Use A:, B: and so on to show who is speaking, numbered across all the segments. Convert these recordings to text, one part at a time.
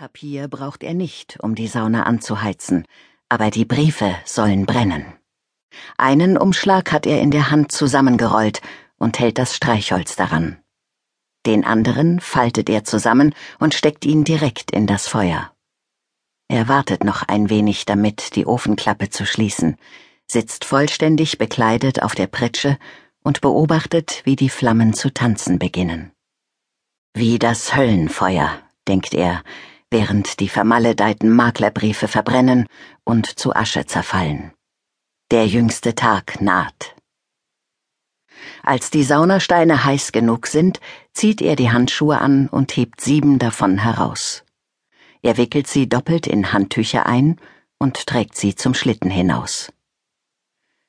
A: Papier braucht er nicht, um die Sauna anzuheizen, aber die Briefe sollen brennen. Einen Umschlag hat er in der Hand zusammengerollt und hält das Streichholz daran. Den anderen faltet er zusammen und steckt ihn direkt in das Feuer. Er wartet noch ein wenig damit, die Ofenklappe zu schließen, sitzt vollständig bekleidet auf der Pritsche und beobachtet, wie die Flammen zu tanzen beginnen. Wie das Höllenfeuer, denkt er, während die vermaledeiten Maklerbriefe verbrennen und zu Asche zerfallen. Der jüngste Tag naht. Als die Saunasteine heiß genug sind, zieht er die Handschuhe an und hebt sieben davon heraus. Er wickelt sie doppelt in Handtücher ein und trägt sie zum Schlitten hinaus.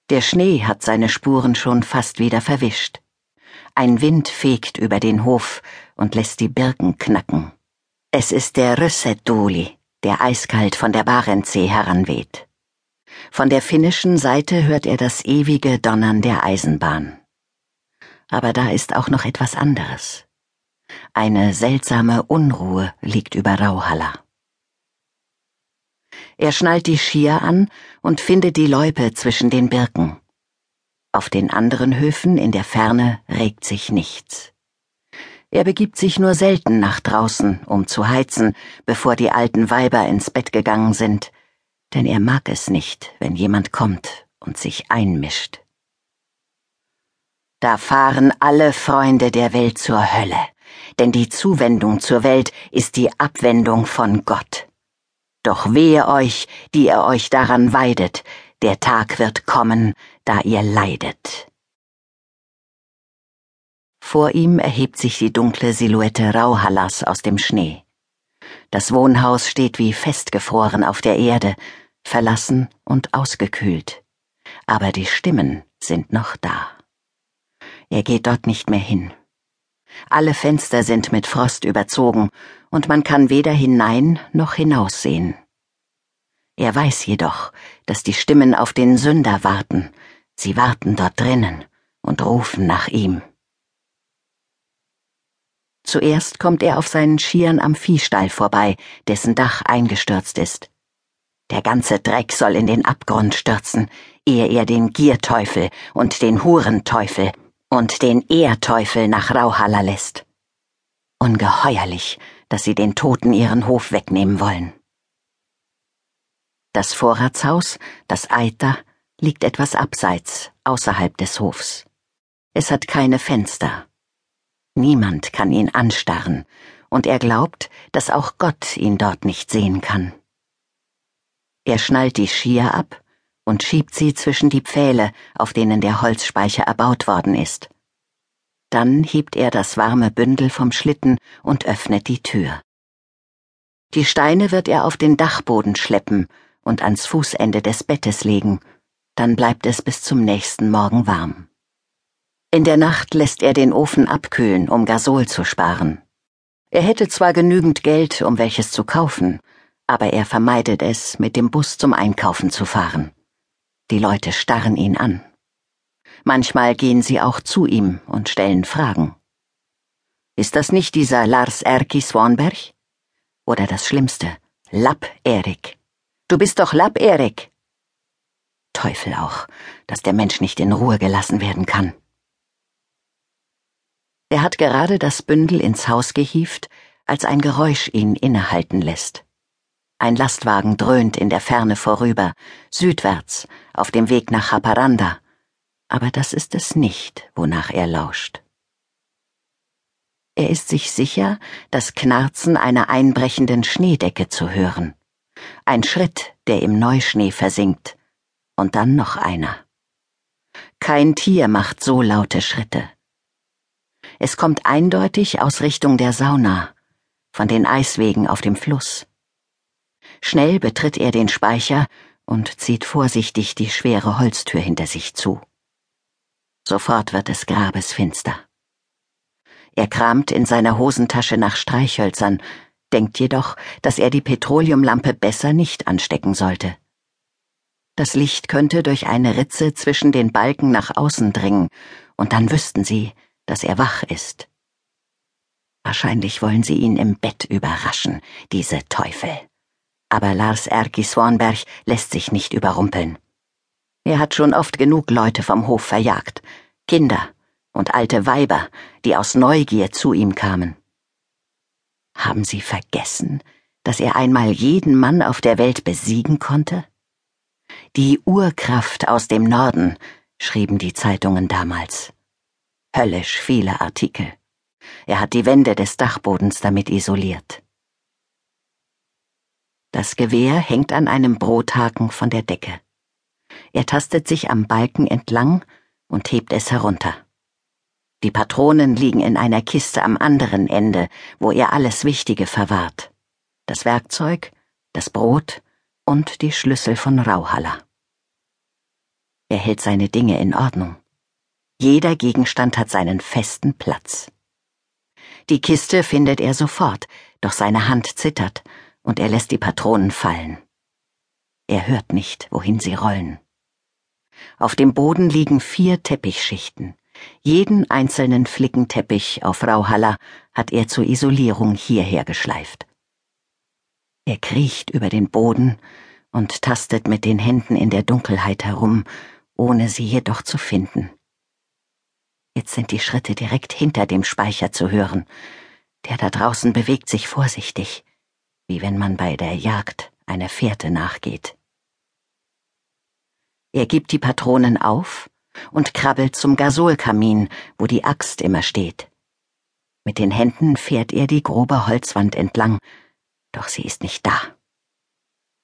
A: Der Schnee hat seine Spuren schon fast wieder verwischt. Ein Wind fegt über den Hof und lässt die Birken knacken. Es ist der Rössetduli, der eiskalt von der Barentssee heranweht. Von der finnischen Seite hört er das ewige Donnern der Eisenbahn. Aber da ist auch noch etwas anderes. Eine seltsame Unruhe liegt über Rauhalla. Er schnallt die Skier an und findet die Loipe zwischen den Birken. Auf den anderen Höfen in der Ferne regt sich nichts. Er begibt sich nur selten nach draußen, um zu heizen, bevor die alten Weiber ins Bett gegangen sind, denn er mag es nicht, wenn jemand kommt und sich einmischt. Da fahren alle Freunde der Welt zur Hölle, denn die Zuwendung zur Welt ist die Abwendung von Gott. Doch wehe euch, die ihr euch daran weidet, der Tag wird kommen, da ihr leidet. Vor ihm erhebt sich die dunkle Silhouette Rauhallas aus dem Schnee. Das Wohnhaus steht wie festgefroren auf der Erde, verlassen und ausgekühlt. Aber die Stimmen sind noch da. Er geht dort nicht mehr hin. Alle Fenster sind mit Frost überzogen, und man kann weder hinein noch hinaussehen. Er weiß jedoch, dass die Stimmen auf den Sünder warten, sie warten dort drinnen und rufen nach ihm. Zuerst kommt er auf seinen Schieren am Viehstall vorbei, dessen Dach eingestürzt ist. Der ganze Dreck soll in den Abgrund stürzen, ehe er den Gierteufel und den Hurenteufel und den Ehrteufel nach Rauhalla lässt. Ungeheuerlich, dass sie den Toten ihren Hof wegnehmen wollen. Das Vorratshaus, das Eiter, liegt etwas abseits, außerhalb des Hofs. Es hat keine Fenster. Niemand kann ihn anstarren, und er glaubt, dass auch Gott ihn dort nicht sehen kann. Er schnallt die Skier ab und schiebt sie zwischen die Pfähle, auf denen der Holzspeicher erbaut worden ist. Dann hebt er das warme Bündel vom Schlitten und öffnet die Tür. Die Steine wird er auf den Dachboden schleppen und ans Fußende des Bettes legen, dann bleibt es bis zum nächsten Morgen warm. In der Nacht lässt er den Ofen abkühlen, um Gasol zu sparen. Er hätte zwar genügend Geld, um welches zu kaufen, aber er vermeidet es, mit dem Bus zum Einkaufen zu fahren. Die Leute starren ihn an. Manchmal gehen sie auch zu ihm und stellen Fragen. Ist das nicht dieser Lars Erki Swanberg? Oder das Schlimmste, Lapp Erik. Du bist doch Lapp Erik. Teufel auch, dass der Mensch nicht in Ruhe gelassen werden kann. Er hat gerade das Bündel ins Haus gehieft, als ein Geräusch ihn innehalten lässt. Ein Lastwagen dröhnt in der Ferne vorüber, südwärts, auf dem Weg nach Haparanda, aber das ist es nicht, wonach er lauscht. Er ist sich sicher, das Knarzen einer einbrechenden Schneedecke zu hören. Ein Schritt, der im Neuschnee versinkt, und dann noch einer. Kein Tier macht so laute Schritte. Es kommt eindeutig aus Richtung der Sauna, von den Eiswegen auf dem Fluss. Schnell betritt er den Speicher und zieht vorsichtig die schwere Holztür hinter sich zu. Sofort wird es grabesfinster. Er kramt in seiner Hosentasche nach Streichhölzern, denkt jedoch, dass er die Petroleumlampe besser nicht anstecken sollte. Das Licht könnte durch eine Ritze zwischen den Balken nach außen dringen, und dann wüssten sie, dass er wach ist. Wahrscheinlich wollen sie ihn im Bett überraschen, diese Teufel. Aber Lars Erki Swanberg lässt sich nicht überrumpeln. Er hat schon oft genug Leute vom Hof verjagt, Kinder und alte Weiber, die aus Neugier zu ihm kamen. Haben Sie vergessen, dass er einmal jeden Mann auf der Welt besiegen konnte? Die Urkraft aus dem Norden, schrieben die Zeitungen damals. Höllisch viele Artikel. Er hat die Wände des Dachbodens damit isoliert. Das Gewehr hängt an einem Brothaken von der Decke. Er tastet sich am Balken entlang und hebt es herunter. Die Patronen liegen in einer Kiste am anderen Ende, wo er alles Wichtige verwahrt. Das Werkzeug, das Brot und die Schlüssel von Rauhalla. Er hält seine Dinge in Ordnung. Jeder Gegenstand hat seinen festen Platz. Die Kiste findet er sofort, doch seine Hand zittert und er lässt die Patronen fallen. Er hört nicht, wohin sie rollen. Auf dem Boden liegen vier Teppichschichten. Jeden einzelnen Flickenteppich auf Rauhalla hat er zur Isolierung hierher geschleift. Er kriecht über den Boden und tastet mit den Händen in der Dunkelheit herum, ohne sie jedoch zu finden. Jetzt sind die Schritte direkt hinter dem Speicher zu hören. Der da draußen bewegt sich vorsichtig, wie wenn man bei der Jagd einer Fährte nachgeht. Er gibt die Patronen auf und krabbelt zum Gasolkamin, wo die Axt immer steht. Mit den Händen fährt er die grobe Holzwand entlang, doch sie ist nicht da.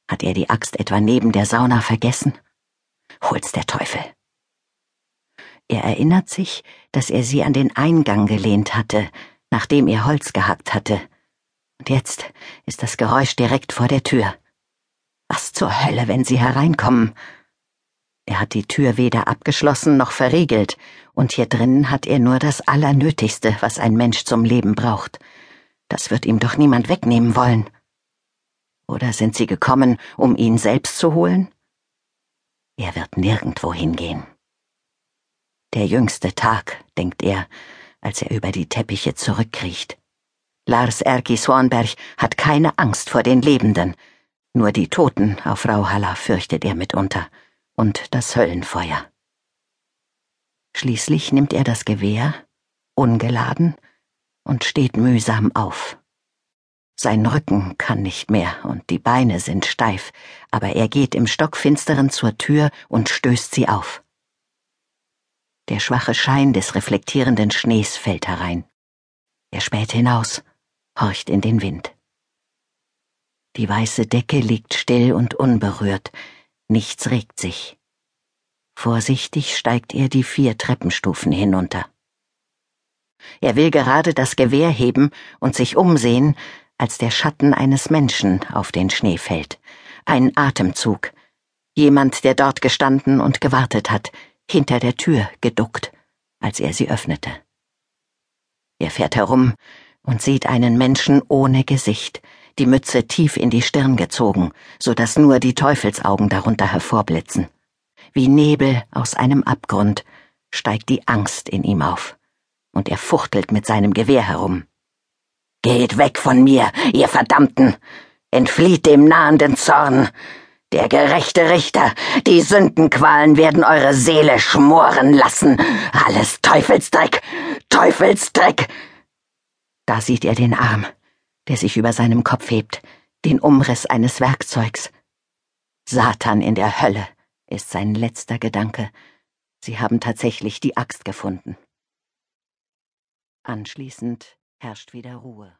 A: Hat er die Axt etwa neben der Sauna vergessen? Hol's der Teufel. Er erinnert sich, dass er sie an den Eingang gelehnt hatte, nachdem er Holz gehackt hatte. Und jetzt ist das Geräusch direkt vor der Tür. Was zur Hölle, wenn sie hereinkommen? Er hat die Tür weder abgeschlossen noch verriegelt, und hier drinnen hat er nur das Allernötigste, was ein Mensch zum Leben braucht. Das wird ihm doch niemand wegnehmen wollen. Oder sind sie gekommen, um ihn selbst zu holen? Er wird nirgendwo hingehen. Der jüngste Tag, denkt er, als er über die Teppiche zurückkriecht. Lars Erki Swanberg hat keine Angst vor den Lebenden, nur die Toten auf Rauhalla fürchtet er mitunter und das Höllenfeuer. Schließlich nimmt er das Gewehr, ungeladen, und steht mühsam auf. Sein Rücken kann nicht mehr und die Beine sind steif, aber er geht im Stockfinsteren zur Tür und stößt sie auf. Der schwache Schein des reflektierenden Schnees fällt herein. Er späht hinaus, horcht in den Wind. Die weiße Decke liegt still und unberührt, nichts regt sich. Vorsichtig steigt er die vier Treppenstufen hinunter. Er will gerade das Gewehr heben und sich umsehen, als der Schatten eines Menschen auf den Schnee fällt. Ein Atemzug. Jemand, der dort gestanden und gewartet hat, hinter der Tür geduckt, als er sie öffnete. Er fährt herum und sieht einen Menschen ohne Gesicht, die Mütze tief in die Stirn gezogen, so dass nur die Teufelsaugen darunter hervorblitzen. Wie Nebel aus einem Abgrund steigt die Angst in ihm auf, und er fuchtelt mit seinem Gewehr herum. Geht weg von mir, ihr Verdammten! Entflieht dem nahenden Zorn! Der gerechte Richter, die Sündenqualen werden eure Seele schmoren lassen. Alles Teufelsdreck, Teufelsdreck. Da sieht er den Arm, der sich über seinem Kopf hebt, den Umriss eines Werkzeugs. Satan in der Hölle ist sein letzter Gedanke. Sie haben tatsächlich die Axt gefunden. Anschließend herrscht wieder Ruhe